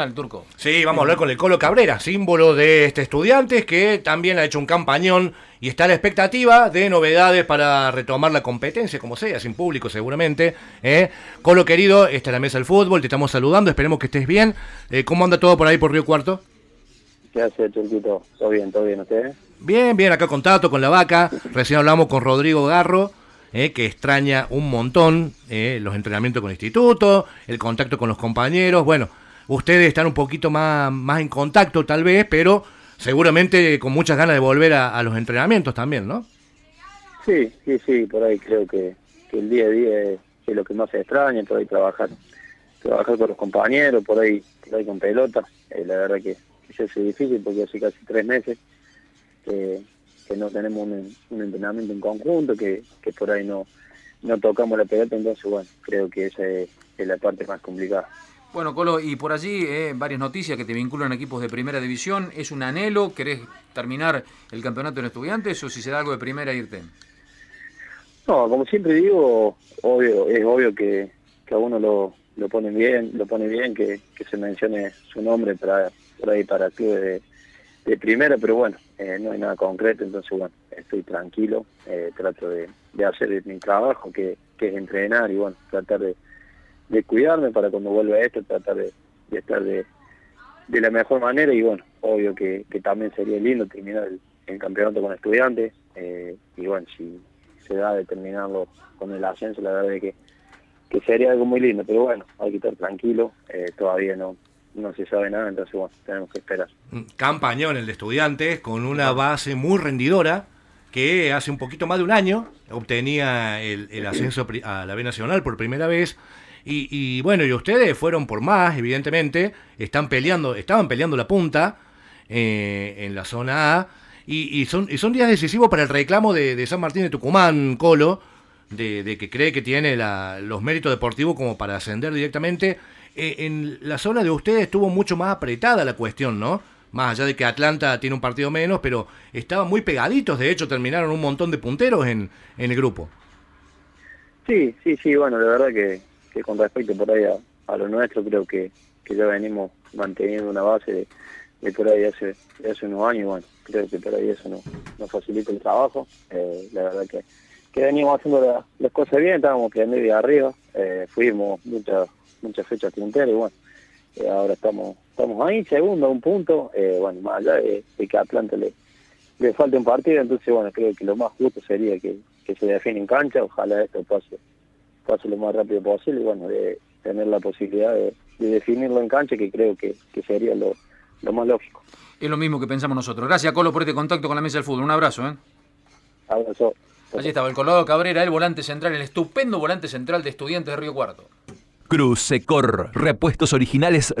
al turco. Sí, vamos a hablar con el Colo Cabrera, símbolo de este estudiante que también ha hecho un campañón y está a la expectativa de novedades para retomar la competencia, como sea, sin público seguramente. ¿eh? Colo querido, esta es la mesa del fútbol, te estamos saludando, esperemos que estés bien. Eh, ¿Cómo anda todo por ahí por Río Cuarto? ¿Qué hace, Turquito? ¿Todo bien, todo bien, ustedes? Bien, bien, acá contacto con la vaca. Recién hablamos con Rodrigo Garro. Eh, que extraña un montón eh, los entrenamientos con el instituto, el contacto con los compañeros. Bueno, ustedes están un poquito más, más en contacto tal vez, pero seguramente con muchas ganas de volver a, los entrenamientos también, ¿no? Sí, sí, sí, por ahí creo que, el día a día es, lo que más se extraña, por ahí trabajar trabajar con los compañeros, por ahí, por ahí con pelota. Eh, la verdad que, eso es difícil porque hace casi tres meses que, no tenemos un, entrenamiento en conjunto, que, que por ahí no, no tocamos la pelota, entonces bueno, creo que esa es la parte más complicada. Bueno, Colo, y por allí eh, varias noticias que te vinculan a equipos de primera división. ¿Es un anhelo? ¿Querés terminar el campeonato en estudiantes o si se da algo de primera irte? No, como siempre digo, obvio, es obvio que, que a uno lo, lo pone bien, lo pone bien que, se mencione su nombre para por ahí para clubes de, primera, pero bueno, eh, no hay nada concreto, entonces bueno, estoy tranquilo, eh, trato de, de hacer mi trabajo, que, que es entrenar y bueno, tratar de de cuidarme para cuando vuelva esto tratar de, estar de, de, la mejor manera y bueno, obvio que, también sería lindo terminar el, campeonato con estudiantes eh, y bueno, si se da de terminarlo con el ascenso, la verdad es que, que sería algo muy lindo, pero bueno, hay que estar tranquilo, eh, todavía no, no se sabe nada, entonces bueno, tenemos que esperar. Campañón el de estudiantes con una base muy rendidora que hace un poquito más de un año obtenía el, ascenso a la B Nacional por primera vez y, bueno, y ustedes fueron por más, evidentemente, están peleando, estaban peleando la punta eh, en la zona A, y, son, y son días decisivos para el reclamo de, San Martín de Tucumán, Colo, de, que cree que tiene los méritos deportivos como para ascender directamente. Eh, en la zona de ustedes estuvo mucho más apretada la cuestión, ¿no? Más allá de que Atlanta tiene un partido menos, pero estaban muy pegaditos, de hecho terminaron un montón de punteros en, en el grupo. Sí, sí, sí, bueno, la verdad que, que con respecto por ahí a, lo nuestro, creo que, que, ya venimos manteniendo una base de, por ahí hace, hace unos años, bueno, creo que por ahí eso nos, nos facilita el trabajo. Eh, la verdad que, que venimos haciendo las cosas bien, estábamos quedando de arriba, eh, fuimos muchas muchas fechas punteras y bueno, eh, ahora estamos estamos ahí, segundo, a un punto, bueno, más allá de, que a Atlanta le, le falta un partido, entonces bueno, creo que lo más justo sería que, que se define en cancha, ojalá esto pase pase lo más rápido posible y bueno, de tener la posibilidad de, definirlo en cancha, que creo que, sería lo, más lógico. Es lo mismo que pensamos nosotros. Gracias, Colo, por este contacto con la mesa del fútbol. Un abrazo. ¿eh? Abrazo. Allí estaba el Colorado Cabrera, el volante central, el estupendo volante central de Estudiantes de Río Cuarto. Cruz Secor, repuestos originales